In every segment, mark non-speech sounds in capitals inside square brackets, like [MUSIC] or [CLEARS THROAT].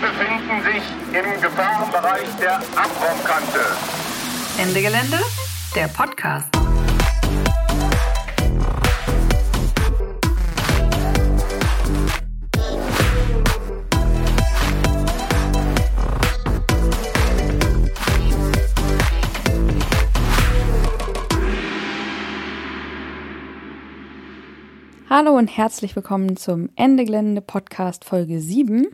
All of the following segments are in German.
Befinden sich im Gefahrenbereich der Abraumkante. Ende Gelände, der Podcast. Hallo und herzlich willkommen zum Ende Gelände Podcast Folge 7.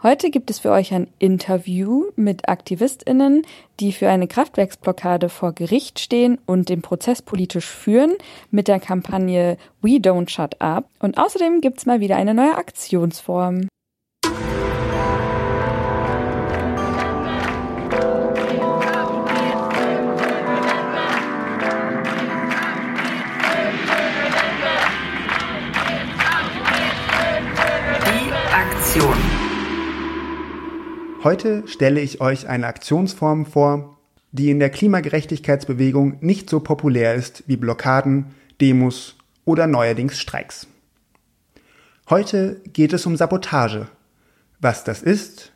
Heute gibt es für euch ein Interview mit AktivistInnen, die für eine Kraftwerksblockade vor Gericht stehen und den Prozess politisch führen mit der Kampagne We Don't Shut Up. Und außerdem gibt es mal wieder eine neue Aktionsform. Heute stelle ich euch eine Aktionsform vor, die in der Klimagerechtigkeitsbewegung nicht so populär ist wie Blockaden, Demos oder neuerdings Streiks. Heute geht es um Sabotage. Was das ist,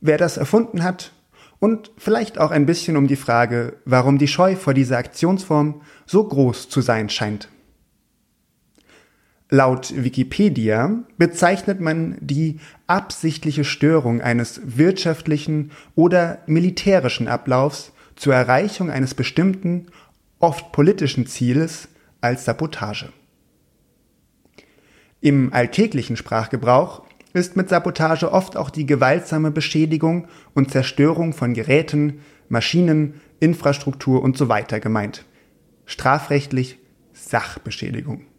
wer das erfunden hat und vielleicht auch ein bisschen um die Frage, warum die Scheu vor dieser Aktionsform so groß zu sein scheint. Laut Wikipedia bezeichnet man die absichtliche Störung eines wirtschaftlichen oder militärischen Ablaufs zur Erreichung eines bestimmten, oft politischen Zieles als Sabotage. Im alltäglichen Sprachgebrauch ist mit Sabotage oft auch die gewaltsame Beschädigung und Zerstörung von Geräten, Maschinen, Infrastruktur usw. So gemeint. Strafrechtlich Sachbeschädigung.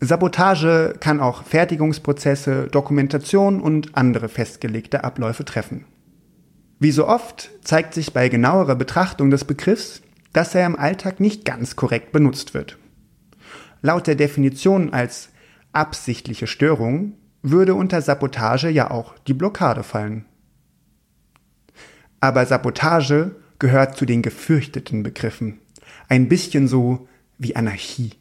Sabotage kann auch Fertigungsprozesse, Dokumentation und andere festgelegte Abläufe treffen. Wie so oft zeigt sich bei genauerer Betrachtung des Begriffs, dass er im Alltag nicht ganz korrekt benutzt wird. Laut der Definition als absichtliche Störung würde unter Sabotage ja auch die Blockade fallen. Aber Sabotage gehört zu den gefürchteten Begriffen. Ein bisschen so wie Anarchie.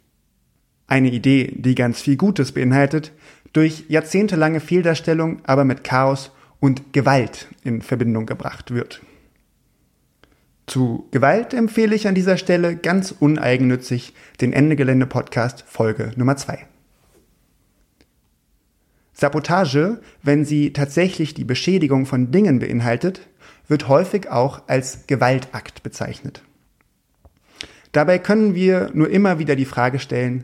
Eine Idee, die ganz viel Gutes beinhaltet, durch jahrzehntelange Fehldarstellung aber mit Chaos und Gewalt in Verbindung gebracht wird. Zu Gewalt empfehle ich an dieser Stelle ganz uneigennützig den Ende Gelände Podcast Folge Nummer 2. Sabotage, wenn sie tatsächlich die Beschädigung von Dingen beinhaltet, wird häufig auch als Gewaltakt bezeichnet. Dabei können wir nur immer wieder die Frage stellen,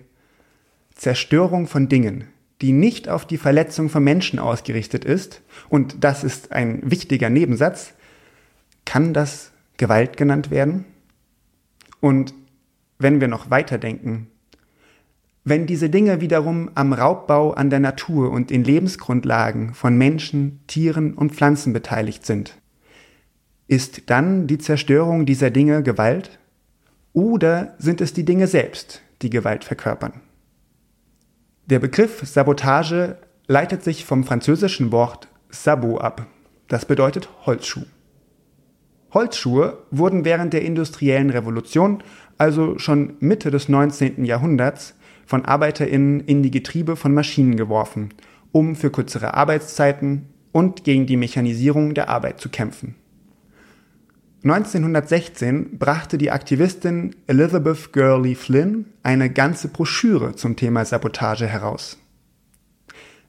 Zerstörung von Dingen, die nicht auf die Verletzung von Menschen ausgerichtet ist, und das ist ein wichtiger Nebensatz, kann das Gewalt genannt werden? Und wenn wir noch weiterdenken, wenn diese Dinge wiederum am Raubbau an der Natur und den Lebensgrundlagen von Menschen, Tieren und Pflanzen beteiligt sind, ist dann die Zerstörung dieser Dinge Gewalt? Oder sind es die Dinge selbst, die Gewalt verkörpern? Der Begriff Sabotage leitet sich vom französischen Wort Sabot ab. Das bedeutet Holzschuh. Holzschuhe wurden während der industriellen Revolution, also schon Mitte des 19. Jahrhunderts, von Arbeiterinnen in die Getriebe von Maschinen geworfen, um für kürzere Arbeitszeiten und gegen die Mechanisierung der Arbeit zu kämpfen. 1916 brachte die Aktivistin Elizabeth Gurley Flynn eine ganze Broschüre zum Thema Sabotage heraus.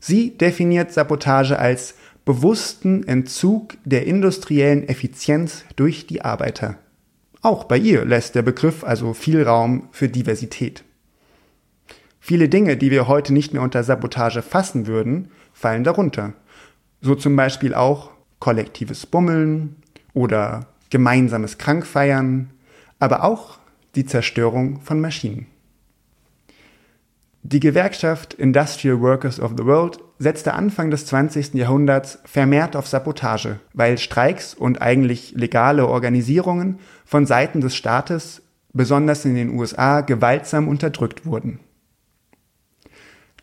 Sie definiert Sabotage als bewussten Entzug der industriellen Effizienz durch die Arbeiter. Auch bei ihr lässt der Begriff also viel Raum für Diversität. Viele Dinge, die wir heute nicht mehr unter Sabotage fassen würden, fallen darunter. So zum Beispiel auch kollektives Bummeln oder gemeinsames Krankfeiern, aber auch die Zerstörung von Maschinen. Die Gewerkschaft Industrial Workers of the World setzte Anfang des 20. Jahrhunderts vermehrt auf Sabotage, weil Streiks und eigentlich legale Organisierungen von Seiten des Staates, besonders in den USA, gewaltsam unterdrückt wurden.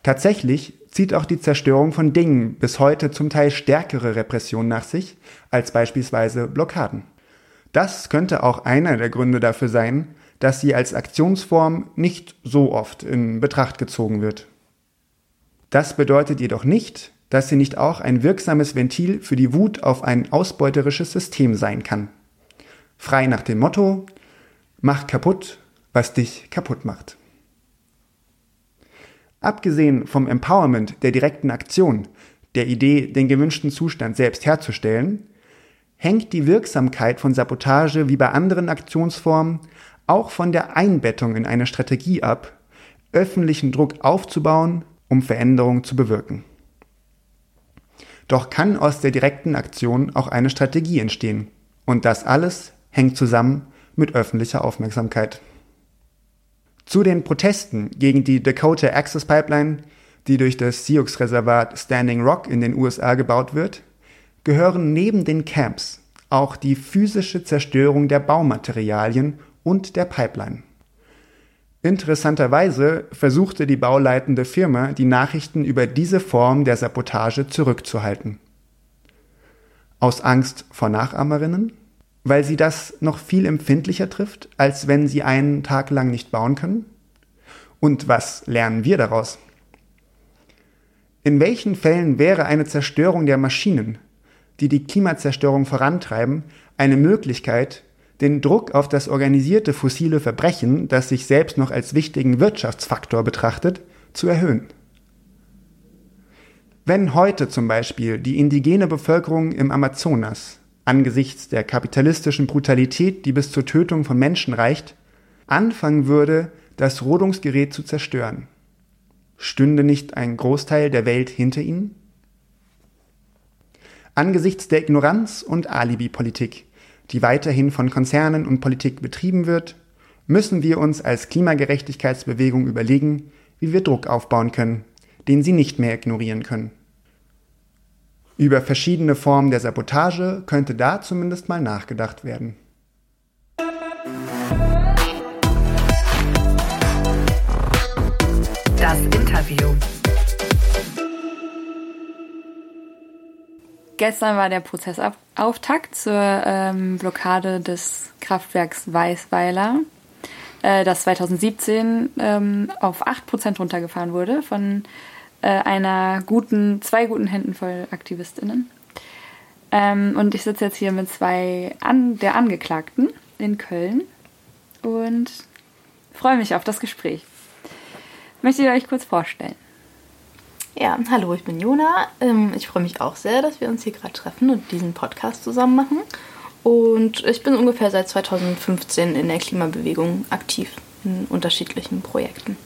Tatsächlich zieht auch die Zerstörung von Dingen bis heute zum Teil stärkere Repression nach sich als beispielsweise Blockaden. Das könnte auch einer der Gründe dafür sein, dass sie als Aktionsform nicht so oft in Betracht gezogen wird. Das bedeutet jedoch nicht, dass sie nicht auch ein wirksames Ventil für die Wut auf ein ausbeuterisches System sein kann. Frei nach dem Motto, mach kaputt, was dich kaputt macht. Abgesehen vom Empowerment der direkten Aktion, der Idee, den gewünschten Zustand selbst herzustellen, hängt die Wirksamkeit von Sabotage wie bei anderen Aktionsformen auch von der Einbettung in eine Strategie ab, öffentlichen Druck aufzubauen, um Veränderung zu bewirken. Doch kann aus der direkten Aktion auch eine Strategie entstehen. Und das alles hängt zusammen mit öffentlicher Aufmerksamkeit. Zu den Protesten gegen die Dakota Access Pipeline, die durch das Sioux-Reservat Standing Rock in den USA gebaut wird, gehören neben den Camps auch die physische Zerstörung der Baumaterialien und der Pipeline. Interessanterweise versuchte die bauleitende Firma, die Nachrichten über diese Form der Sabotage zurückzuhalten. Aus Angst vor Nachahmerinnen? Weil sie das noch viel empfindlicher trifft, als wenn sie einen Tag lang nicht bauen können? Und was lernen wir daraus? In welchen Fällen wäre eine Zerstörung der Maschinen, die die Klimazerstörung vorantreiben, eine Möglichkeit, den Druck auf das organisierte fossile Verbrechen, das sich selbst noch als wichtigen Wirtschaftsfaktor betrachtet, zu erhöhen. Wenn heute zum Beispiel die indigene Bevölkerung im Amazonas angesichts der kapitalistischen Brutalität, die bis zur Tötung von Menschen reicht, anfangen würde, das Rodungsgerät zu zerstören, stünde nicht ein Großteil der Welt hinter ihnen? Angesichts der Ignoranz und Alibi-Politik, die weiterhin von Konzernen und Politik betrieben wird, müssen wir uns als Klimagerechtigkeitsbewegung überlegen, wie wir Druck aufbauen können, den sie nicht mehr ignorieren können. Über verschiedene Formen der Sabotage könnte da zumindest mal nachgedacht werden. Das Interview. Gestern war der Prozessauftakt zur ähm, Blockade des Kraftwerks Weißweiler, äh, das 2017 ähm, auf 8% runtergefahren wurde von äh, einer guten, zwei guten Händen voll AktivistInnen. Ähm, und ich sitze jetzt hier mit zwei an, der Angeklagten in Köln und freue mich auf das Gespräch. Möchtet ihr euch kurz vorstellen? Ja, hallo, ich bin Jona. Ähm, ich freue mich auch sehr, dass wir uns hier gerade treffen und diesen Podcast zusammen machen. Und ich bin ungefähr seit 2015 in der Klimabewegung aktiv in unterschiedlichen Projekten.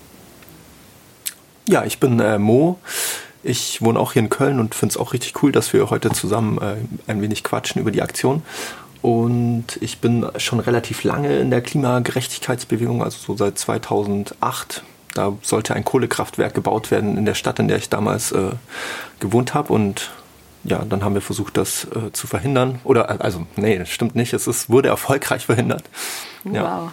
Ja, ich bin äh, Mo. Ich wohne auch hier in Köln und finde es auch richtig cool, dass wir heute zusammen äh, ein wenig quatschen über die Aktion. Und ich bin schon relativ lange in der Klimagerechtigkeitsbewegung, also so seit 2008 da sollte ein Kohlekraftwerk gebaut werden in der Stadt, in der ich damals äh, gewohnt habe. Und ja, dann haben wir versucht, das äh, zu verhindern. Oder, äh, also, nee, das stimmt nicht. Es ist, wurde erfolgreich [LAUGHS] verhindert. Wow.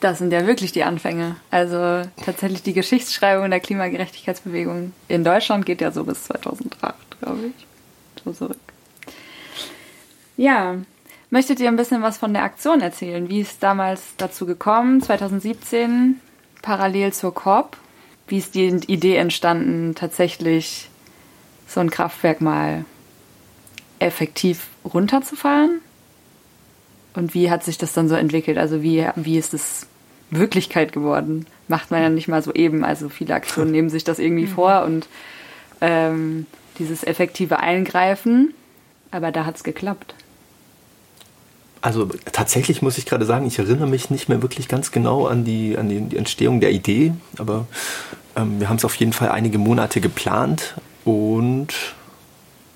Das sind ja wirklich die Anfänge. Also tatsächlich die Geschichtsschreibung der Klimagerechtigkeitsbewegung in Deutschland geht ja so bis 2008, glaube ich. So zurück. Ja, möchtet ihr ein bisschen was von der Aktion erzählen? Wie ist damals dazu gekommen? 2017 parallel zur COP. Wie ist die Idee entstanden, tatsächlich so ein Kraftwerk mal effektiv runterzufahren? Und wie hat sich das dann so entwickelt? Also wie, wie ist es Wirklichkeit geworden? Macht man ja nicht mal so eben. Also viele Aktionen [LAUGHS] nehmen sich das irgendwie vor und ähm, dieses effektive Eingreifen. Aber da hat es geklappt. Also tatsächlich muss ich gerade sagen, ich erinnere mich nicht mehr wirklich ganz genau an die, an die, Entstehung der Idee, aber ähm, wir haben es auf jeden Fall einige Monate geplant und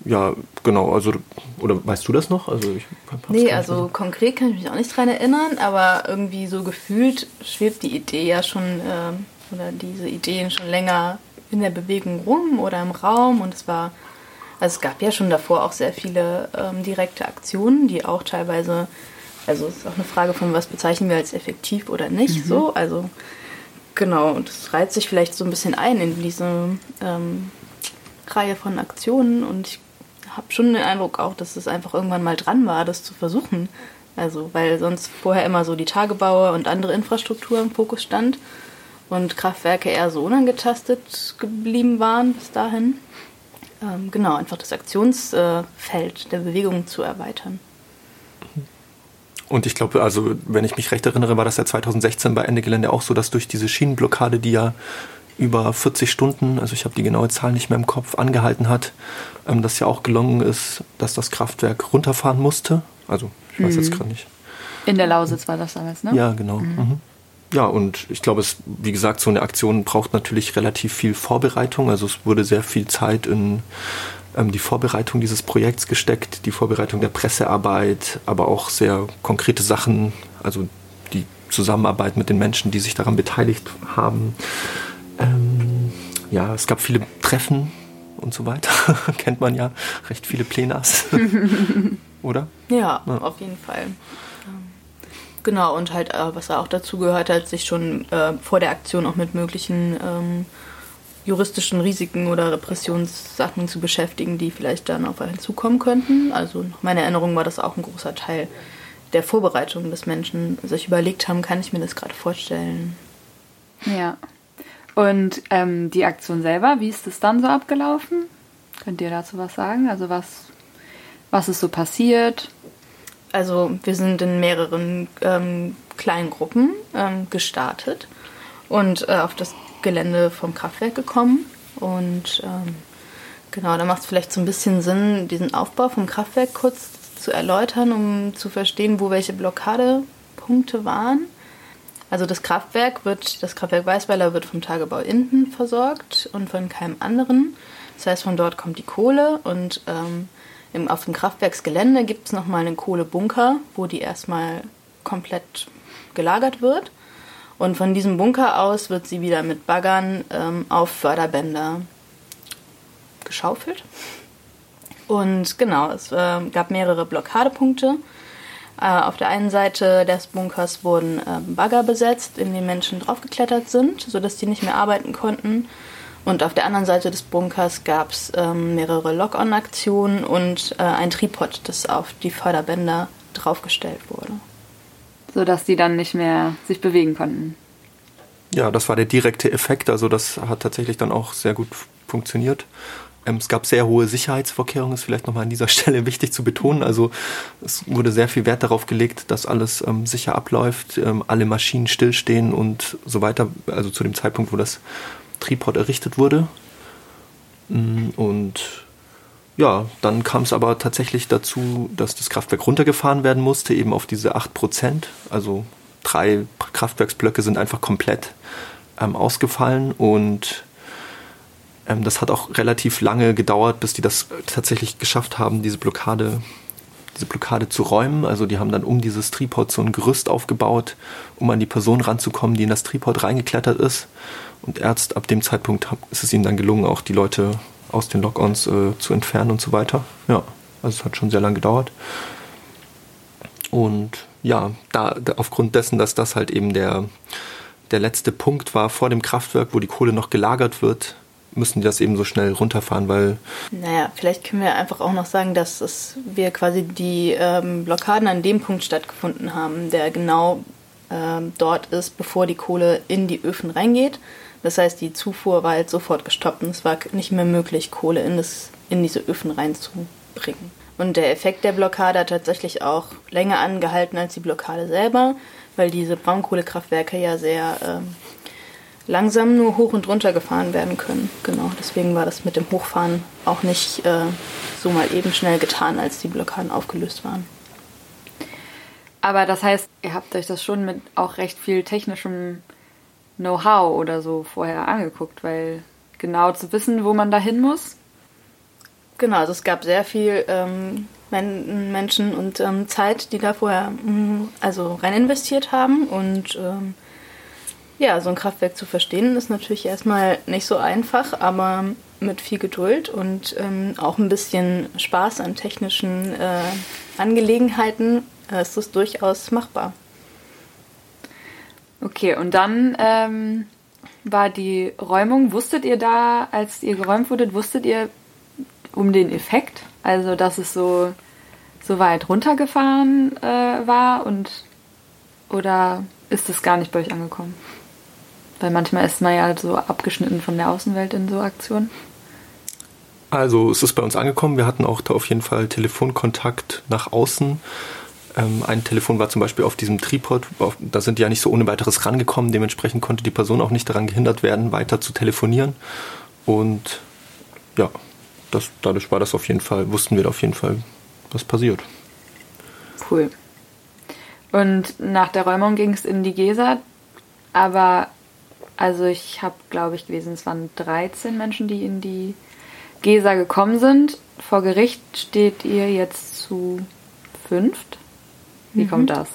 ja, genau, also, oder weißt du das noch? Also ich nee, also mehr. konkret kann ich mich auch nicht dran erinnern, aber irgendwie so gefühlt schwebt die Idee ja schon, äh, oder diese Ideen schon länger in der Bewegung rum oder im Raum und es war also es gab ja schon davor auch sehr viele ähm, direkte Aktionen, die auch teilweise, also es ist auch eine Frage von, was bezeichnen wir als effektiv oder nicht mhm. so. Also genau, und es reiht sich vielleicht so ein bisschen ein in diese ähm, Reihe von Aktionen und ich habe schon den Eindruck auch, dass es einfach irgendwann mal dran war, das zu versuchen. Also, weil sonst vorher immer so die Tagebaue und andere Infrastruktur im Fokus stand und Kraftwerke eher so unangetastet geblieben waren bis dahin. Ähm, genau, einfach das Aktionsfeld der Bewegung zu erweitern. Und ich glaube, also wenn ich mich recht erinnere, war das ja 2016 bei Ende Gelände auch so, dass durch diese Schienenblockade, die ja über 40 Stunden, also ich habe die genaue Zahl nicht mehr im Kopf, angehalten hat, ähm, dass ja auch gelungen ist, dass das Kraftwerk runterfahren musste. Also ich weiß mhm. jetzt gerade nicht. In der Lausitz war das damals, ne? Ja, genau. Mhm. Mhm. Ja, und ich glaube, es, wie gesagt, so eine Aktion braucht natürlich relativ viel Vorbereitung. Also es wurde sehr viel Zeit in ähm, die Vorbereitung dieses Projekts gesteckt, die Vorbereitung der Pressearbeit, aber auch sehr konkrete Sachen, also die Zusammenarbeit mit den Menschen, die sich daran beteiligt haben. Ähm, ja, es gab viele Treffen und so weiter. [LAUGHS] Kennt man ja, recht viele Plenas. [LAUGHS] Oder? Ja, ja, auf jeden Fall. Genau, und halt, äh, was auch dazu gehört hat, sich schon äh, vor der Aktion auch mit möglichen ähm, juristischen Risiken oder Repressionssachen zu beschäftigen, die vielleicht dann auf einen zukommen könnten. Also nach meiner Erinnerung war das auch ein großer Teil der Vorbereitung, dass Menschen sich überlegt haben, kann ich mir das gerade vorstellen. Ja. Und ähm, die Aktion selber, wie ist das dann so abgelaufen? Könnt ihr dazu was sagen? Also was, was ist so passiert? Also wir sind in mehreren ähm, kleinen Gruppen ähm, gestartet und äh, auf das Gelände vom Kraftwerk gekommen. Und ähm, genau, da macht es vielleicht so ein bisschen Sinn, diesen Aufbau vom Kraftwerk kurz zu erläutern, um zu verstehen, wo welche Blockadepunkte waren. Also das Kraftwerk wird, das Kraftwerk Weißweiler wird vom Tagebau Inden versorgt und von keinem anderen. Das heißt, von dort kommt die Kohle und ähm, im, auf dem Kraftwerksgelände gibt es nochmal einen Kohlebunker, wo die erstmal komplett gelagert wird. Und von diesem Bunker aus wird sie wieder mit Baggern ähm, auf Förderbänder geschaufelt. Und genau, es äh, gab mehrere Blockadepunkte. Äh, auf der einen Seite des Bunkers wurden äh, Bagger besetzt, in denen Menschen draufgeklettert sind, sodass die nicht mehr arbeiten konnten. Und auf der anderen Seite des Bunkers gab es ähm, mehrere Lock-on-Aktionen und äh, ein Tripod, das auf die Förderbänder draufgestellt wurde. Sodass die dann nicht mehr sich bewegen konnten. Ja, das war der direkte Effekt. Also das hat tatsächlich dann auch sehr gut funktioniert. Ähm, es gab sehr hohe Sicherheitsvorkehrungen, ist vielleicht nochmal an dieser [LAUGHS] Stelle wichtig zu betonen. Also es wurde sehr viel Wert darauf gelegt, dass alles ähm, sicher abläuft, ähm, alle Maschinen stillstehen und so weiter. Also zu dem Zeitpunkt, wo das Tripod errichtet wurde. Mm, und ja, dann kam es aber tatsächlich dazu, dass das Kraftwerk runtergefahren werden musste, eben auf diese 8%. Also drei Kraftwerksblöcke sind einfach komplett ähm, ausgefallen und ähm, das hat auch relativ lange gedauert, bis die das tatsächlich geschafft haben, diese Blockade, diese Blockade zu räumen. Also die haben dann um dieses Tripod so ein Gerüst aufgebaut, um an die Person ranzukommen, die in das Tripod reingeklettert ist. Und erst ab dem Zeitpunkt ist es ihnen dann gelungen, auch die Leute aus den Lock-ons äh, zu entfernen und so weiter. Ja, also es hat schon sehr lange gedauert. Und ja, da, aufgrund dessen, dass das halt eben der, der letzte Punkt war vor dem Kraftwerk, wo die Kohle noch gelagert wird, müssen die das eben so schnell runterfahren, weil. Naja, vielleicht können wir einfach auch noch sagen, dass es, wir quasi die ähm, Blockaden an dem Punkt stattgefunden haben, der genau ähm, dort ist, bevor die Kohle in die Öfen reingeht. Das heißt, die Zufuhr war halt sofort gestoppt und es war nicht mehr möglich, Kohle in, das, in diese Öfen reinzubringen. Und der Effekt der Blockade hat tatsächlich auch länger angehalten als die Blockade selber, weil diese Braunkohlekraftwerke ja sehr ähm, langsam nur hoch und runter gefahren werden können. Genau, deswegen war das mit dem Hochfahren auch nicht äh, so mal eben schnell getan, als die Blockaden aufgelöst waren. Aber das heißt, ihr habt euch das schon mit auch recht viel technischem Know-how oder so vorher angeguckt, weil genau zu wissen, wo man da hin muss. Genau, also es gab sehr viel ähm, Menschen und ähm, Zeit, die da vorher mm, also rein investiert haben. Und ähm, ja, so ein Kraftwerk zu verstehen ist natürlich erstmal nicht so einfach, aber mit viel Geduld und ähm, auch ein bisschen Spaß an technischen äh, Angelegenheiten ist es durchaus machbar. Okay, und dann ähm, war die Räumung, wusstet ihr da, als ihr geräumt wurdet, wusstet ihr um den Effekt? Also, dass es so, so weit runtergefahren äh, war und oder ist das gar nicht bei euch angekommen? Weil manchmal ist man ja so abgeschnitten von der Außenwelt in so Aktionen. Also es ist bei uns angekommen. Wir hatten auch da auf jeden Fall Telefonkontakt nach außen. Ähm, ein Telefon war zum Beispiel auf diesem Tripod. Auf, da sind die ja nicht so ohne weiteres rangekommen. Dementsprechend konnte die Person auch nicht daran gehindert werden, weiter zu telefonieren. Und ja, das, dadurch war das auf jeden Fall, wussten wir auf jeden Fall, was passiert. Cool. Und nach der Räumung ging es in die Gesa, aber also ich habe, glaube ich, gelesen, es waren 13 Menschen, die in die Gesa gekommen sind. Vor Gericht steht ihr jetzt zu fünft. Wie mhm. kommt das?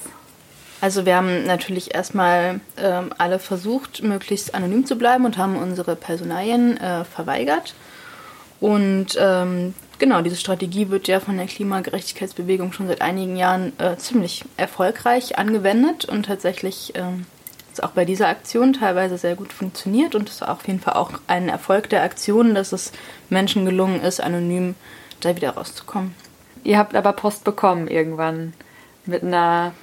Also wir haben natürlich erstmal ähm, alle versucht, möglichst anonym zu bleiben und haben unsere Personalien äh, verweigert. Und ähm, genau, diese Strategie wird ja von der Klimagerechtigkeitsbewegung schon seit einigen Jahren äh, ziemlich erfolgreich angewendet und tatsächlich ähm, ist auch bei dieser Aktion teilweise sehr gut funktioniert und es ist auf jeden Fall auch ein Erfolg der Aktion, dass es Menschen gelungen ist, anonym da wieder rauszukommen. Ihr habt aber Post bekommen irgendwann mit einer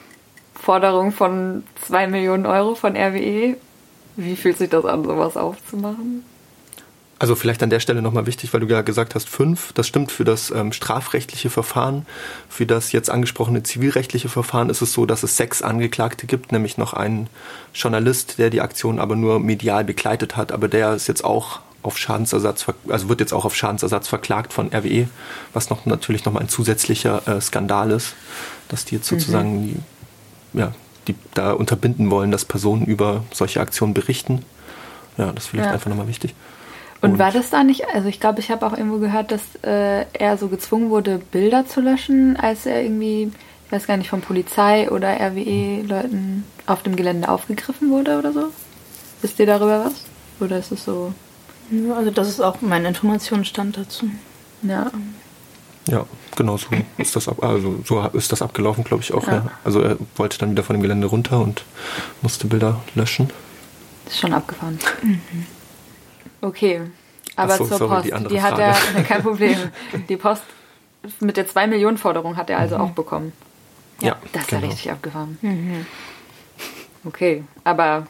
Forderung von 2 Millionen Euro von RWE. Wie fühlt sich das an, sowas aufzumachen? Also vielleicht an der Stelle nochmal wichtig, weil du ja gesagt hast, fünf, das stimmt für das ähm, strafrechtliche Verfahren. Für das jetzt angesprochene zivilrechtliche Verfahren ist es so, dass es sechs Angeklagte gibt, nämlich noch einen Journalist, der die Aktion aber nur medial begleitet hat, aber der ist jetzt auch auf Schadensersatz, also wird jetzt auch auf Schadensersatz verklagt von RWE, was noch natürlich nochmal ein zusätzlicher äh, Skandal ist, dass die jetzt sozusagen mhm. die, ja, die da unterbinden wollen, dass Personen über solche Aktionen berichten. Ja, das ist vielleicht ja. einfach nochmal wichtig. Und, war das da nicht, also ich glaube, ich habe auch irgendwo gehört, dass äh, er so gezwungen wurde, Bilder zu löschen, als er irgendwie, ich weiß gar nicht, von Polizei oder RWE-Leuten auf dem Gelände aufgegriffen wurde oder so? Wisst ihr darüber was? Oder ist es so? Ja, also das ist auch mein Informationsstand dazu. Ja. Ja, genau so ist das ab, also so ist das abgelaufen, glaube ich auch. Ja. ja. Also er wollte dann wieder von dem Gelände runter und musste Bilder löschen. Ist schon abgefahren. Mhm. Okay, aber so, zur sorry, Post, die, die hat er, kein Problem. Die Post mit der 2 Millionen Forderung hat er also mhm. auch bekommen. Ja, ja das ist genau. ja richtig abgefahren. Mhm. Okay, aber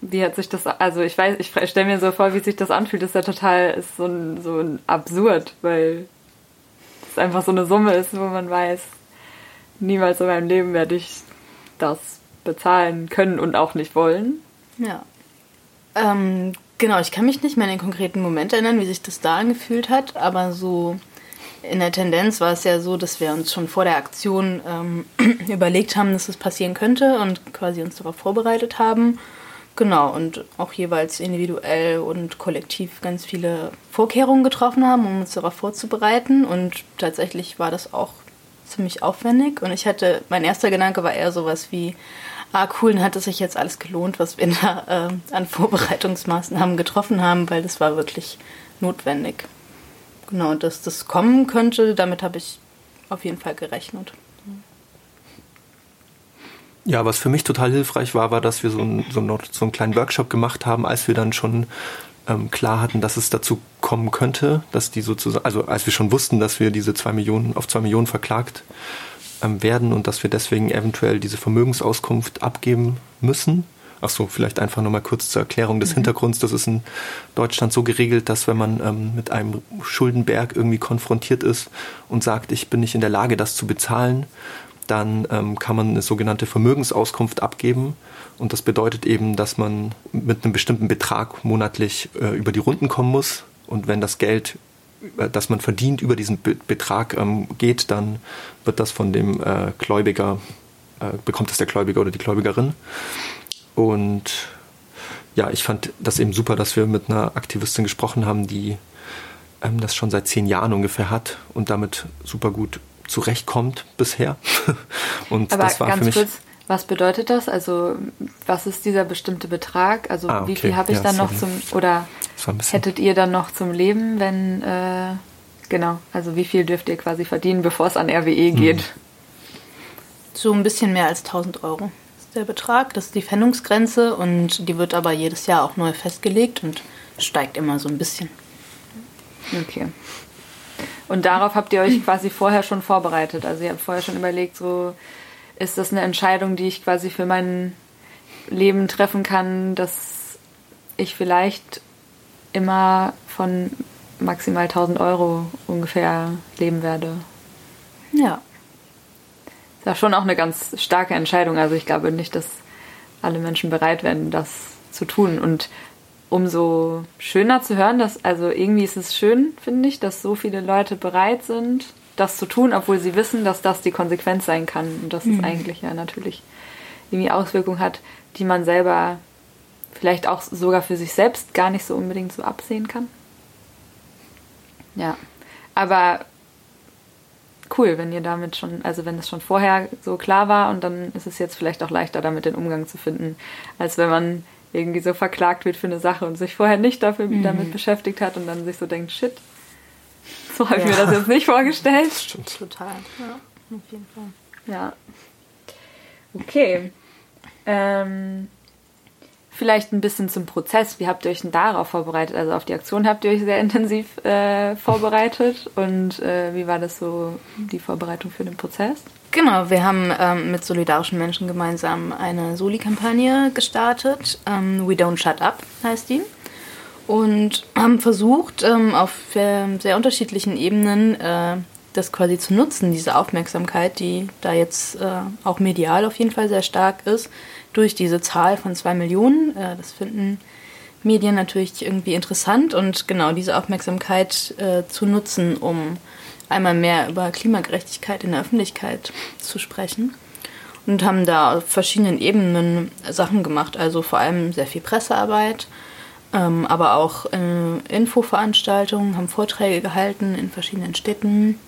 wie hat sich das, also ich weiß, ich stelle mir so vor, wie sich das anfühlt, das ist ja total, ist so, ein, so ein absurd, weil einfach so eine Summe ist, wo man weiß, niemals in meinem Leben werde ich das bezahlen können und auch nicht wollen. Ja. Ähm, Genau, ich kann mich nicht mehr an den konkreten Moment erinnern, wie sich das da angefühlt hat, aber so in der Tendenz war es ja so, dass wir uns schon vor der Aktion ähm, [CLEARS THROAT] überlegt haben, dass es das passieren könnte und quasi uns darauf vorbereitet haben. Genau, und auch jeweils individuell und kollektiv ganz viele Vorkehrungen getroffen haben, um uns darauf vorzubereiten. Und tatsächlich war das auch ziemlich aufwendig. Und ich hatte, mein erster Gedanke war eher sowas wie, ah cool, dann hat es sich jetzt alles gelohnt, was wir [LAUGHS] da äh, an Vorbereitungsmaßnahmen getroffen haben, weil das war wirklich notwendig. Genau, dass das kommen könnte, damit habe ich auf jeden Fall gerechnet. Ja, was für mich total hilfreich war, war, dass wir so, ein, so, ein, so einen kleinen Workshop gemacht haben, als wir dann schon ähm, klar hatten, dass es dazu kommen könnte, dass die sozusagen, also als wir schon wussten, dass wir diese zwei Millionen auf zwei Millionen verklagt ähm, werden und dass wir deswegen eventuell diese Vermögensauskunft abgeben müssen. Ach so, vielleicht einfach nochmal kurz zur Erklärung des mhm. Hintergrunds. Das ist in Deutschland so geregelt, dass wenn man ähm, mit einem Schuldenberg irgendwie konfrontiert ist und sagt, ich bin nicht in der Lage, das zu bezahlen, dann ähm, kann man eine sogenannte Vermögensauskunft abgeben. Und das bedeutet eben, dass man mit einem bestimmten Betrag monatlich äh, über die Runden kommen muss. Und wenn das Geld äh, das man verdient, über diesen Betrag ähm, geht, dann wird das von dem äh, Gläubiger, äh, bekommt es der Gläubiger oder die Gläubigerin. Und ja, ich fand das eben super, dass wir mit einer Aktivistin gesprochen haben, die ähm, das schon seit zehn Jahren ungefähr hat und damit super gut zurechtkommt bisher. [LAUGHS] und Aber das war ganz für mich. Kurz, was bedeutet das? Also, was ist dieser bestimmte Betrag? Also, ah, okay. wie viel habe ich ja, dann noch zum, oder hättet ihr dann noch zum Leben, wenn, äh, genau, also wie viel dürft ihr quasi verdienen, bevor es an RWE hm. geht? So ein bisschen mehr als 1000 Euro ist der Betrag. Das ist die Pfändungsgrenze und die wird aber jedes Jahr auch neu festgelegt und steigt immer so ein bisschen. Okay. Und darauf habt ihr euch quasi vorher schon vorbereitet. Also ihr habt vorher schon überlegt, so ist das eine Entscheidung, die ich quasi für mein Leben treffen kann, dass ich vielleicht immer von maximal 1000 Euro ungefähr leben werde. Ja. Das ist ja schon auch eine ganz starke Entscheidung. Also ich glaube nicht, dass alle Menschen bereit wären, das zu tun. Und umso schöner zu hören, dass, also irgendwie ist es schön, finde ich, dass so viele Leute bereit sind, das zu tun, obwohl sie wissen, dass das die Konsequenz sein kann und dass mhm. es eigentlich ja natürlich irgendwie Auswirkungen hat, die man selber vielleicht auch sogar für sich selbst gar nicht so unbedingt so absehen kann. Ja, aber cool, wenn ihr damit schon, also wenn es schon vorher so klar war und dann ist es jetzt vielleicht auch leichter, damit den Umgang zu finden, als wenn man irgendwie so verklagt wird für eine Sache und sich vorher nicht dafür mhm. damit beschäftigt hat und dann sich so denkt, shit, so habe ich ja. mir das jetzt nicht vorgestellt. [LAUGHS] Stimmt. Total, ja, auf jeden Fall. Ja. Okay. Ähm, vielleicht ein bisschen zum Prozess. Wie habt ihr euch denn darauf vorbereitet? Also auf die Aktion habt ihr euch sehr [LAUGHS] intensiv äh, vorbereitet. Und äh, wie war das so, die Vorbereitung für den Prozess? Genau, wir haben ähm, mit solidarischen Menschen gemeinsam eine Soli-Kampagne gestartet. Ähm, We Don't Shut Up heißt die. Und haben versucht, ähm, auf äh, sehr unterschiedlichen Ebenen äh, das quasi zu nutzen, diese Aufmerksamkeit, die da jetzt äh, auch medial auf jeden Fall sehr stark ist, durch diese Zahl von zwei Millionen. Äh, das finden Medien natürlich irgendwie interessant und genau diese Aufmerksamkeit äh, zu nutzen, um einmal mehr über Klimagerechtigkeit in der Öffentlichkeit zu sprechen. Und haben da auf verschiedenen Ebenen Sachen gemacht, also vor allem sehr viel Pressearbeit, ähm, aber auch äh, Infoveranstaltungen, haben Vorträge gehalten in verschiedenen Städten.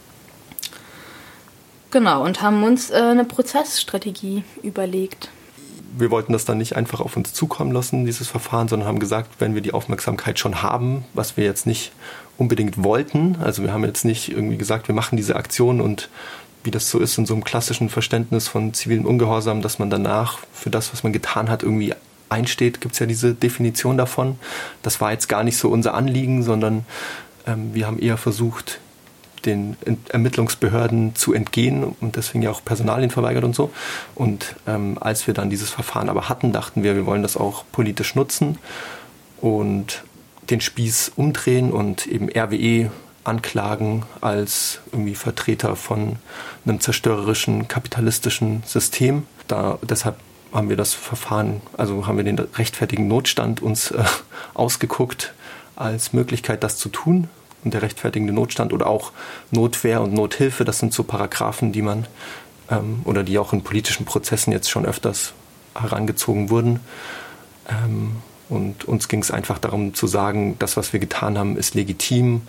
Genau, und haben uns äh, eine Prozessstrategie überlegt wir wollten das dann nicht einfach auf uns zukommen lassen, dieses Verfahren, sondern haben gesagt, wenn wir die Aufmerksamkeit schon haben, was wir jetzt nicht unbedingt wollten, also wir haben jetzt nicht irgendwie gesagt, wir machen diese Aktion und wie das so ist in so einem klassischen Verständnis von zivilem Ungehorsam, dass man danach für das, was man getan hat, irgendwie einsteht, gibt es ja diese Definition davon. Das war jetzt gar nicht so unser Anliegen, sondern ähm, wir haben eher versucht, den Ermittlungsbehörden zu entgehen und deswegen ja auch Personalien verweigert und so. Und ähm, als wir dann dieses Verfahren aber hatten, dachten wir, wir wollen das auch politisch nutzen und den Spieß umdrehen und eben RWE anklagen als irgendwie Vertreter von einem zerstörerischen kapitalistischen System. Da, deshalb haben wir das Verfahren, also haben wir den rechtfertigen Notstand uns äh, ausgeguckt als Möglichkeit, das zu tun und der rechtfertigende Notstand oder auch Notwehr und Nothilfe, das sind so Paragraphen, die man ähm, oder die auch in politischen Prozessen jetzt schon öfters herangezogen wurden. Ähm, und uns ging es einfach darum zu sagen, das, was wir getan haben, ist legitim,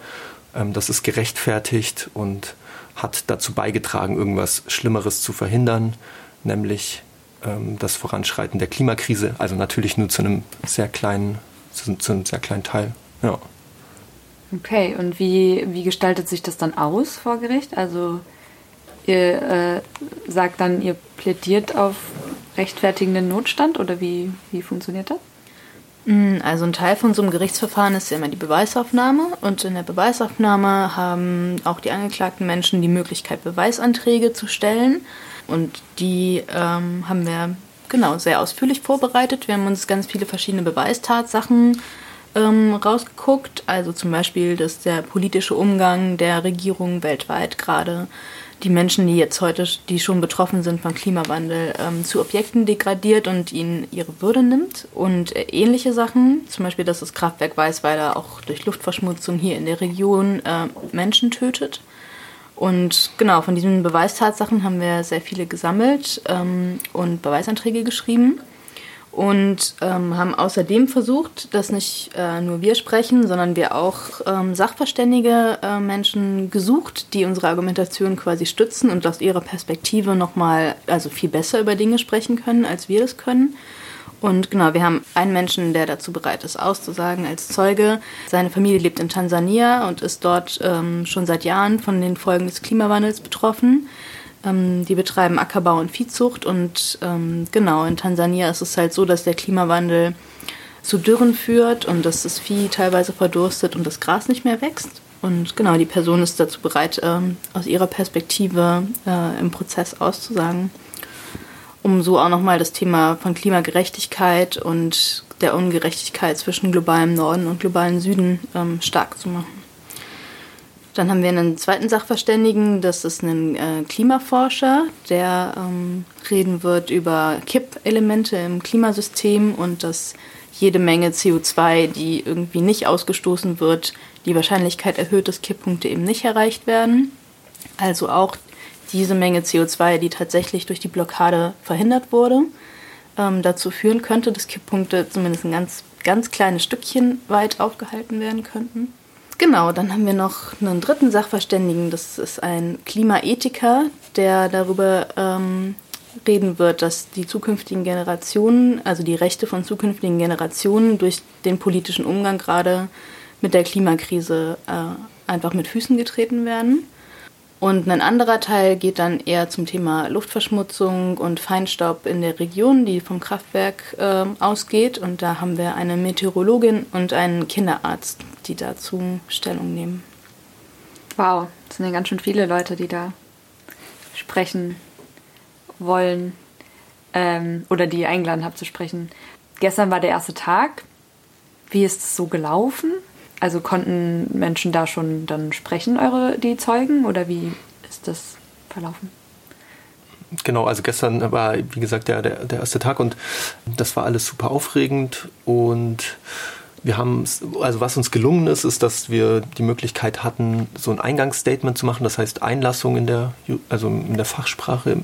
ähm, das ist gerechtfertigt und hat dazu beigetragen, irgendwas Schlimmeres zu verhindern, nämlich ähm, das Voranschreiten der Klimakrise. Also natürlich nur zu einem sehr kleinen, zu, zu einem sehr kleinen Teil. Ja. Okay, und wie, wie gestaltet sich das dann aus vor Gericht? Also ihr äh, sagt dann, ihr plädiert auf rechtfertigenden Notstand oder wie, wie funktioniert das? Mm, also ein Teil von so einem Gerichtsverfahren ist ja immer die Beweisaufnahme und in der Beweisaufnahme haben auch die angeklagten Menschen die Möglichkeit, Beweisanträge zu stellen und die ähm, haben wir genau sehr ausführlich vorbereitet. Wir haben uns ganz viele verschiedene Beweistatsachen ähm, rausgeguckt. Also zum Beispiel, dass der politische Umgang der Regierung weltweit gerade die Menschen, die jetzt heute, die schon betroffen sind vom Klimawandel, ähm, zu Objekten degradiert und ihnen ihre Würde nimmt. Und äh, ähnliche Sachen, zum Beispiel, dass das Kraftwerk Weißweiler auch durch Luftverschmutzung hier in der Region äh, Menschen tötet. Und genau, von diesen Beweistatsachen haben wir sehr viele gesammelt ähm, und Beweisanträge geschrieben und ähm, haben außerdem versucht, dass nicht äh, nur wir sprechen, sondern wir auch ähm, sachverständige äh, Menschen gesucht, die unsere Argumentation quasi stützen und aus ihrer Perspektive nochmal also viel besser über Dinge sprechen können, als wir das können. Und genau, wir haben einen Menschen, der dazu bereit ist, auszusagen als Zeuge. Seine Familie lebt in Tansania und ist dort ähm, schon seit Jahren von den Folgen des Klimawandels betroffen. Ähm, die betreiben Ackerbau und Viehzucht und ähm, genau, in Tansania ist es halt so, dass der Klimawandel zu Dürren führt und dass das Vieh teilweise verdurstet und das Gras nicht mehr wächst. Und genau, die Person ist dazu bereit, ähm, aus ihrer Perspektive äh, im Prozess auszusagen, um so auch nochmal das Thema von Klimagerechtigkeit und der Ungerechtigkeit zwischen globalem Norden und globalem Süden ähm, stark zu machen. Dann haben wir einen zweiten Sachverständigen, das ist ein äh, Klimaforscher, der ähm, reden wird über Kippelemente im Klimasystem und dass jede Menge CO2, die irgendwie nicht ausgestoßen wird, die Wahrscheinlichkeit erhöht, dass Kipppunkte eben nicht erreicht werden. Also auch diese Menge CO2, die tatsächlich durch die Blockade verhindert wurde, ähm, dazu führen könnte, dass Kipppunkte zumindest ein ganz, ganz kleines Stückchen weit aufgehalten werden könnten. Genau, dann haben wir noch einen dritten Sachverständigen, das ist ein Klimaethiker, der darüber ähm, reden wird, dass die zukünftigen Generationen, also die Rechte von zukünftigen Generationen durch den politischen Umgang gerade mit der Klimakrise äh, einfach mit Füßen getreten werden. Und ein anderer Teil geht dann eher zum Thema Luftverschmutzung und Feinstaub in der Region, die vom Kraftwerk äh, ausgeht. Und da haben wir eine Meteorologin und einen Kinderarzt, die dazu Stellung nehmen. Wow, das sind ja ganz schön viele Leute, die da sprechen wollen ähm, oder die ihr eingeladen habt zu sprechen. Gestern war der erste Tag. Wie ist es so gelaufen? Also konnten Menschen da schon dann sprechen, eure die Zeugen, oder wie ist das verlaufen? Genau, also gestern war, wie gesagt, der, der, der erste Tag und das war alles super aufregend und wir haben, also was uns gelungen ist, ist, dass wir die Möglichkeit hatten, so ein Eingangsstatement zu machen, das heißt Einlassung in der, also in der Fachsprache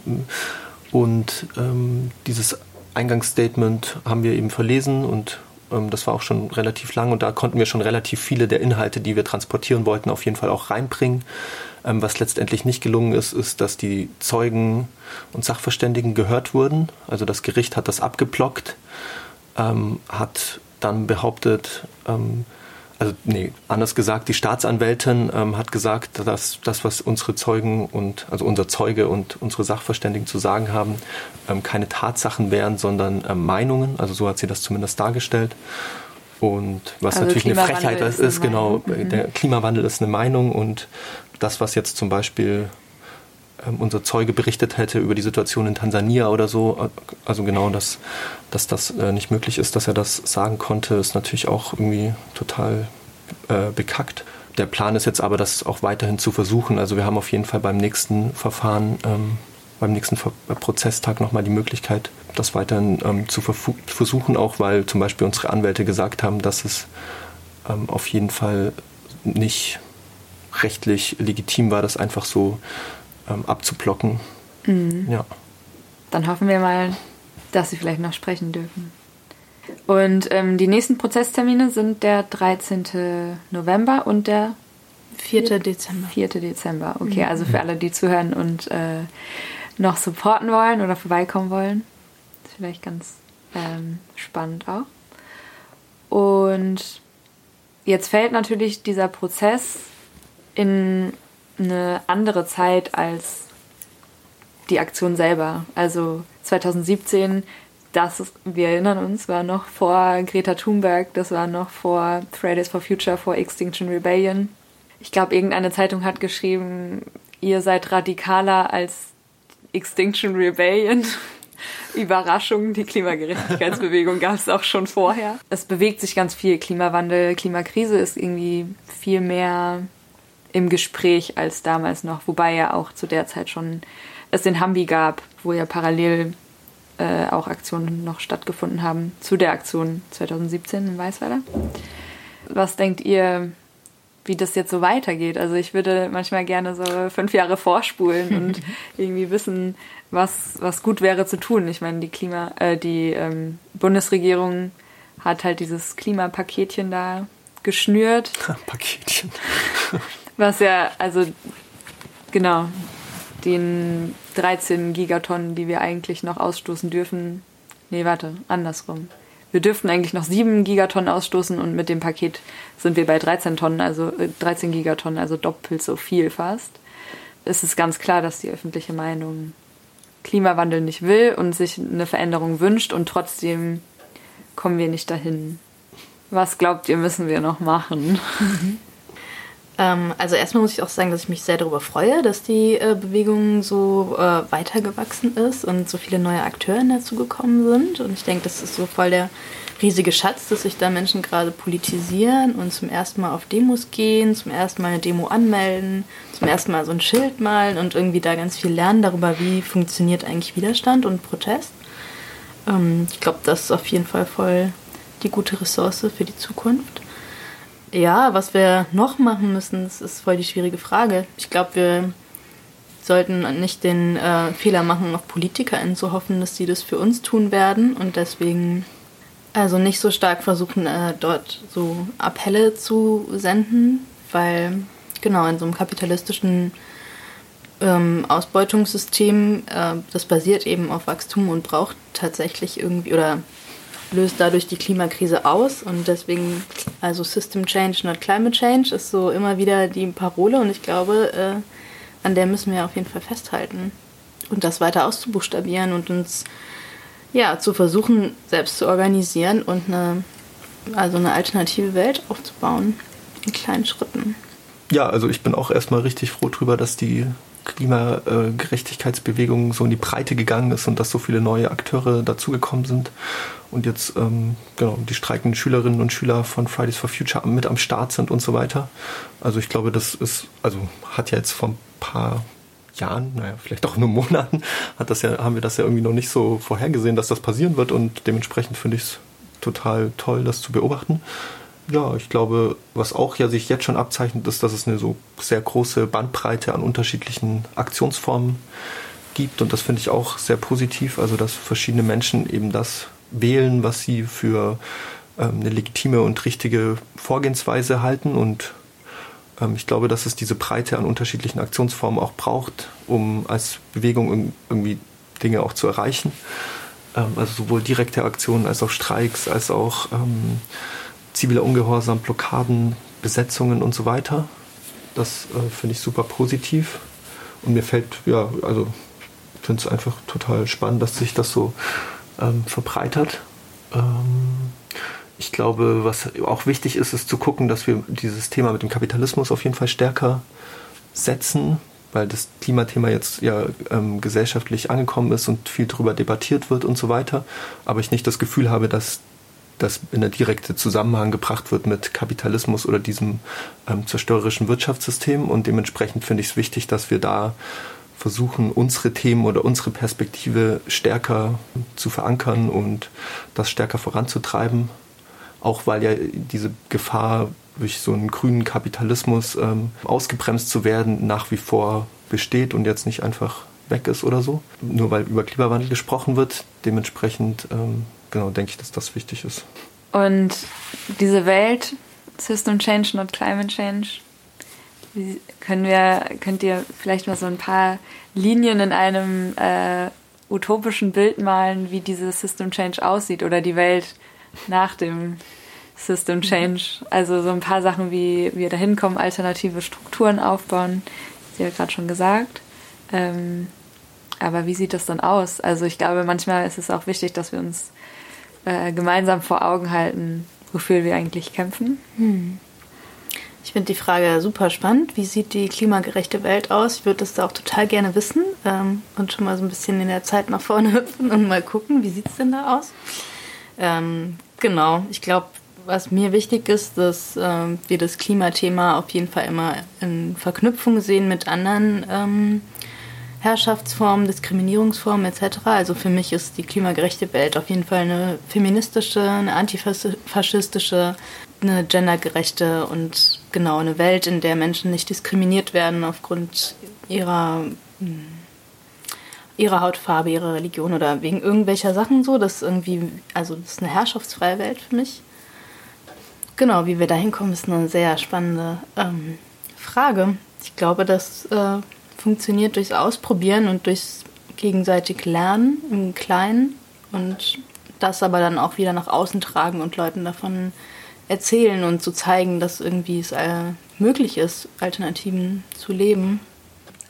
und ähm, dieses Eingangsstatement haben wir eben verlesen und das war auch schon relativ lang und da konnten wir schon relativ viele der Inhalte, die wir transportieren wollten, auf jeden Fall auch reinbringen. Ähm, was letztendlich nicht gelungen ist, ist, dass die Zeugen und Sachverständigen gehört wurden. Also das Gericht hat das abgeblockt, ähm, hat dann behauptet, also nee, anders gesagt, die Staatsanwältin ähm, hat gesagt, dass das, was unsere Zeugen und also unser Zeuge und unsere Sachverständigen zu sagen haben, ähm, keine Tatsachen wären, sondern ähm, Meinungen. Also so hat sie das zumindest dargestellt. Und was also natürlich eine Frechheit ist, ist genau, mhm. der Klimawandel ist eine Meinung und das, was jetzt zum Beispiel unser Zeuge berichtet hätte über die Situation in Tansania oder so, also genau, dass, dass das äh, nicht möglich ist, dass er das sagen konnte, ist natürlich auch irgendwie total äh, bekackt. Der Plan ist jetzt aber, das auch weiterhin zu versuchen. Also wir haben auf jeden Fall beim nächsten Verfahren, ähm, beim nächsten äh, Prozesstag nochmal die Möglichkeit, das weiterhin ähm, zu versuchen, auch weil zum Beispiel unsere Anwälte gesagt haben, dass es ähm, auf jeden Fall nicht rechtlich legitim war, das einfach so ähm, abzublocken. Mhm. Ja. Dann hoffen wir mal, dass Sie vielleicht noch sprechen dürfen. Und ähm, die nächsten Prozesstermine sind der 13. November und der 4. Dezember. 4. Dezember, okay. Mhm. Also für alle, die zuhören und äh, noch supporten wollen oder vorbeikommen wollen. ist vielleicht ganz ähm, spannend auch. Und jetzt fällt natürlich dieser Prozess in eine andere Zeit als die Aktion selber. Also 2017, das, wir erinnern uns, war noch vor Greta Thunberg, das war noch vor Fridays for Future, vor Extinction Rebellion. Ich glaube, irgendeine Zeitung hat geschrieben, ihr seid radikaler als Extinction Rebellion. [LAUGHS] Überraschung, die Klimagerechtigkeitsbewegung gab es auch schon vorher. Es bewegt sich ganz viel. Klimawandel, Klimakrise ist irgendwie viel mehr im Gespräch als damals noch, wobei ja auch zu der Zeit schon es den Hambi gab, wo ja parallel äh, auch Aktionen noch stattgefunden haben zu der Aktion 2017 in Weißweiler. Was denkt ihr, wie das jetzt so weitergeht? Also ich würde manchmal gerne so fünf Jahre vorspulen und [LAUGHS] irgendwie wissen, was, was gut wäre zu tun. Ich meine, die Klima, äh, die ähm, Bundesregierung hat halt dieses Klimapaketchen da geschnürt. [LAUGHS] Paketchen. [LAUGHS] Was ja, also genau, den 13 Gigatonnen, die wir eigentlich noch ausstoßen dürfen. Nee, warte, andersrum. Wir dürften eigentlich noch 7 Gigatonnen ausstoßen und mit dem Paket sind wir bei 13 Tonnen, also 13 äh, Gigatonnen, also doppelt so viel fast. Es ist ganz klar, dass die öffentliche Meinung Klimawandel nicht will und sich eine Veränderung wünscht und trotzdem kommen wir nicht dahin. Was glaubt ihr, müssen wir noch machen? Ähm, also erstmal muss ich auch sagen, dass ich mich sehr darüber freue, dass die äh, Bewegung so äh, weitergewachsen ist und so viele neue Akteure dazu gekommen sind. Und ich denke, das ist so voll der riesige Schatz, dass sich da Menschen gerade politisieren und zum ersten Mal auf Demos gehen, zum ersten Mal eine Demo anmelden, zum ersten Mal so ein Schild malen und irgendwie da ganz viel lernen darüber, wie funktioniert eigentlich Widerstand und Protest. Ähm, ich glaube, das ist auf jeden Fall voll die gute Ressource für die Zukunft. Ja, was wir noch machen müssen, das ist voll die schwierige Frage. Ich glaube, wir sollten nicht den äh, Fehler machen, auf PolitikerInnen zu hoffen, dass sie das für uns tun werden und deswegen also nicht so stark versuchen, äh, dort so Appelle zu senden, weil genau in so einem kapitalistischen ähm, Ausbeutungssystem, äh, das basiert eben auf Wachstum und braucht tatsächlich irgendwie oder löst dadurch die Klimakrise aus und deswegen, also System Change, not Climate Change, ist so immer wieder die Parole und ich glaube, äh, an der müssen wir auf jeden Fall festhalten und das weiter auszubuchstabieren und uns ja, zu versuchen, selbst zu organisieren und eine, also eine alternative Welt aufzubauen in kleinen Schritten. Ja, also ich bin auch erstmal richtig froh drüber, dass die Klimagerechtigkeitsbewegung so in die Breite gegangen ist und dass so viele neue Akteure dazugekommen sind und jetzt ähm, genau die streikenden Schülerinnen und Schüler von Fridays for Future mit am Start sind und so weiter. Also ich glaube, das ist also hat ja jetzt vor ein paar Jahren, naja, vielleicht auch nur Monaten, hat das ja, haben wir das ja irgendwie noch nicht so vorhergesehen, dass das passieren wird und dementsprechend finde ich es total toll, das zu beobachten. Ja, ich glaube, was auch ja sich jetzt schon abzeichnet, ist, dass es eine so sehr große Bandbreite an unterschiedlichen Aktionsformen gibt. Und das finde ich auch sehr positiv, also dass verschiedene Menschen eben das wählen, was sie für ähm, eine legitime und richtige Vorgehensweise halten. Und ähm, ich glaube, dass es diese Breite an unterschiedlichen Aktionsformen auch braucht, um als Bewegung irgendwie Dinge auch zu erreichen. Ähm, also sowohl direkte Aktionen als auch Streiks, als auch ähm, ziviler Ungehorsam, Blockaden, Besetzungen und so weiter. Das äh, finde ich super positiv. Und mir fällt, ja, also finde es einfach total spannend, dass sich das so ähm, verbreitert. Ähm, ich glaube, was auch wichtig ist, ist zu gucken, dass wir dieses Thema mit dem Kapitalismus auf jeden Fall stärker setzen, weil das Klimathema jetzt ja ähm, gesellschaftlich angekommen ist und viel darüber debattiert wird und so weiter. Aber ich nicht das Gefühl habe, dass das in der direkte Zusammenhang gebracht wird mit Kapitalismus oder diesem ähm, zerstörerischen Wirtschaftssystem. Und dementsprechend finde ich es wichtig, dass wir da versuchen, unsere Themen oder unsere Perspektive stärker zu verankern und das stärker voranzutreiben auch weil ja diese Gefahr durch so einen grünen Kapitalismus ähm, ausgebremst zu werden nach wie vor besteht und jetzt nicht einfach weg ist oder so. Nur weil über Klimawandel gesprochen wird. Dementsprechend ähm, genau denke ich, dass das wichtig ist. Und diese Welt, System Change, not Climate Change, wie können wir, könnt ihr vielleicht mal so ein paar Linien in einem äh, utopischen Bild malen, wie dieses System Change aussieht oder die Welt nach dem System Change. Also so ein paar Sachen, wie wir da hinkommen, alternative Strukturen aufbauen, Sie ja gerade schon gesagt. Ähm, aber wie sieht das dann aus? Also ich glaube, manchmal ist es auch wichtig, dass wir uns äh, gemeinsam vor Augen halten, wofür wir eigentlich kämpfen. Hm. Ich finde die Frage super spannend. Wie sieht die klimagerechte Welt aus? Ich würde das da auch total gerne wissen ähm, und schon mal so ein bisschen in der Zeit nach vorne [LAUGHS] hüpfen und mal gucken, wie sieht es denn da aus? Ähm, genau, ich glaube, was mir wichtig ist, dass ähm, wir das Klimathema auf jeden Fall immer in Verknüpfung sehen mit anderen ähm, Herrschaftsformen, Diskriminierungsformen etc. Also für mich ist die klimagerechte Welt auf jeden Fall eine feministische, eine antifaschistische, eine gendergerechte und genau eine Welt, in der Menschen nicht diskriminiert werden aufgrund ihrer hm, ihrer Hautfarbe, ihrer Religion oder wegen irgendwelcher Sachen so. Das ist irgendwie, also das ist eine herrschaftsfreie Welt für mich. Genau, wie wir da hinkommen, ist eine sehr spannende ähm, Frage. Ich glaube, das äh, funktioniert durchs Ausprobieren und durchs gegenseitig Lernen im Kleinen und das aber dann auch wieder nach außen tragen und Leuten davon erzählen und zu zeigen, dass irgendwie es äh, möglich ist, Alternativen zu leben.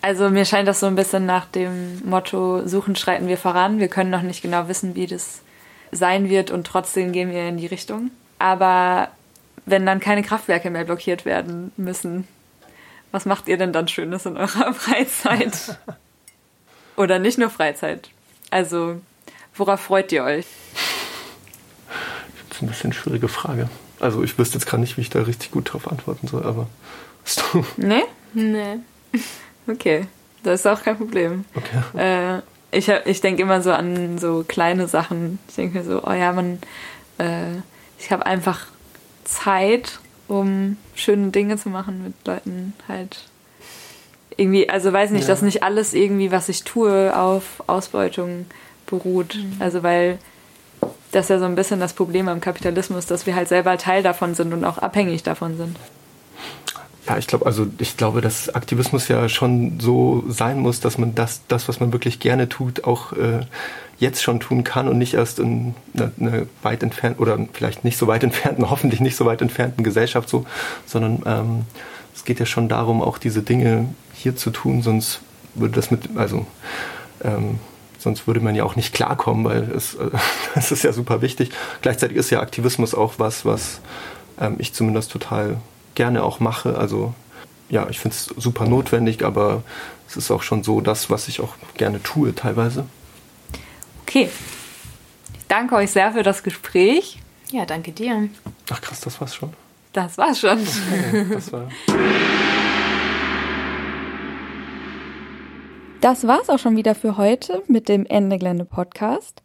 Also mir scheint das so ein bisschen nach dem Motto, suchen schreiten wir voran. Wir können noch nicht genau wissen, wie das sein wird und trotzdem gehen wir in die Richtung. Aber wenn dann keine Kraftwerke mehr blockiert werden müssen, Was macht ihr denn dann Schönes in eurer [LAUGHS] Freizeit? Oder nicht nur Freizeit? Also, worauf freut ihr euch? Das ist ein bisschen eine schwierige Frage. Also, ich wüsste jetzt gerade nicht, wie ich da richtig gut drauf antworten soll, aber. [LAUGHS] Nee? Nee. [LAUGHS] Okay, das ist auch kein Problem. Okay. Äh, ich ich denke immer so an so kleine Sachen. Ich denke mir so, oh ja, man, äh, ich habe einfach Zeit, um schöne Dinge zu machen mit Leuten halt. Irgendwie, also weiß nicht, Ja. dass nicht alles irgendwie, was ich tue, auf Ausbeutung beruht. Also weil das ist ja so ein bisschen das Problem am Kapitalismus, dass wir halt selber Teil davon sind und auch abhängig davon sind. Ja, ich glaube, also ich glaube, dass Aktivismus ja schon so sein muss, dass man das, das, was man wirklich gerne tut, auch äh, jetzt schon tun kann und nicht erst in einer eine weit entfernten oder vielleicht nicht so weit entfernten, [LAUGHS] hoffentlich nicht so weit entfernten Gesellschaft so, sondern ähm, es geht ja schon darum, auch diese Dinge hier zu tun, sonst würde das mit, also ähm, sonst würde man ja auch nicht klarkommen, weil es, äh, [LAUGHS] das ist ja super wichtig. Gleichzeitig ist ja Aktivismus auch was, was ähm, ich zumindest total gerne auch mache. Also ja, ich finde es super notwendig, aber es ist auch schon so das, was ich auch gerne tue teilweise. Okay. Ich danke euch sehr für das Gespräch. Ja, danke dir. Ach krass, das war's schon. Das war's schon. Das war Das war's auch schon wieder für heute mit dem Ende Gelände Podcast.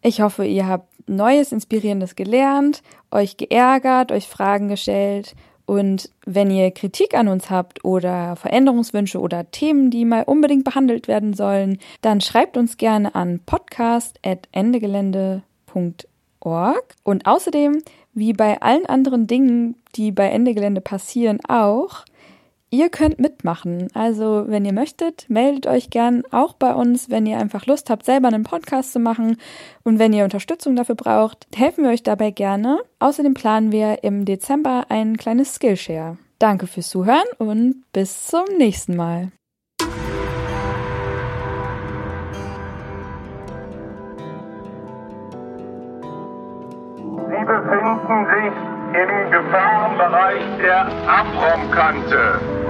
Ich hoffe, ihr habt Neues, Inspirierendes gelernt, euch geärgert, euch Fragen gestellt und wenn ihr Kritik an uns habt oder Veränderungswünsche oder Themen, die mal unbedingt behandelt werden sollen, dann schreibt uns gerne an podcast.endegelände.org und außerdem, wie bei allen anderen Dingen, die bei Ende Gelände passieren, auch, Ihr könnt mitmachen. Also, wenn ihr möchtet, meldet euch gern auch bei uns, wenn ihr einfach Lust habt, selber einen Podcast zu machen. Und wenn ihr Unterstützung dafür braucht, helfen wir euch dabei gerne. Außerdem planen wir im Dezember ein kleines Skillshare. Danke fürs Zuhören und bis zum nächsten Mal. Sie befinden sich im Gefahrenbereich der Abraumkante.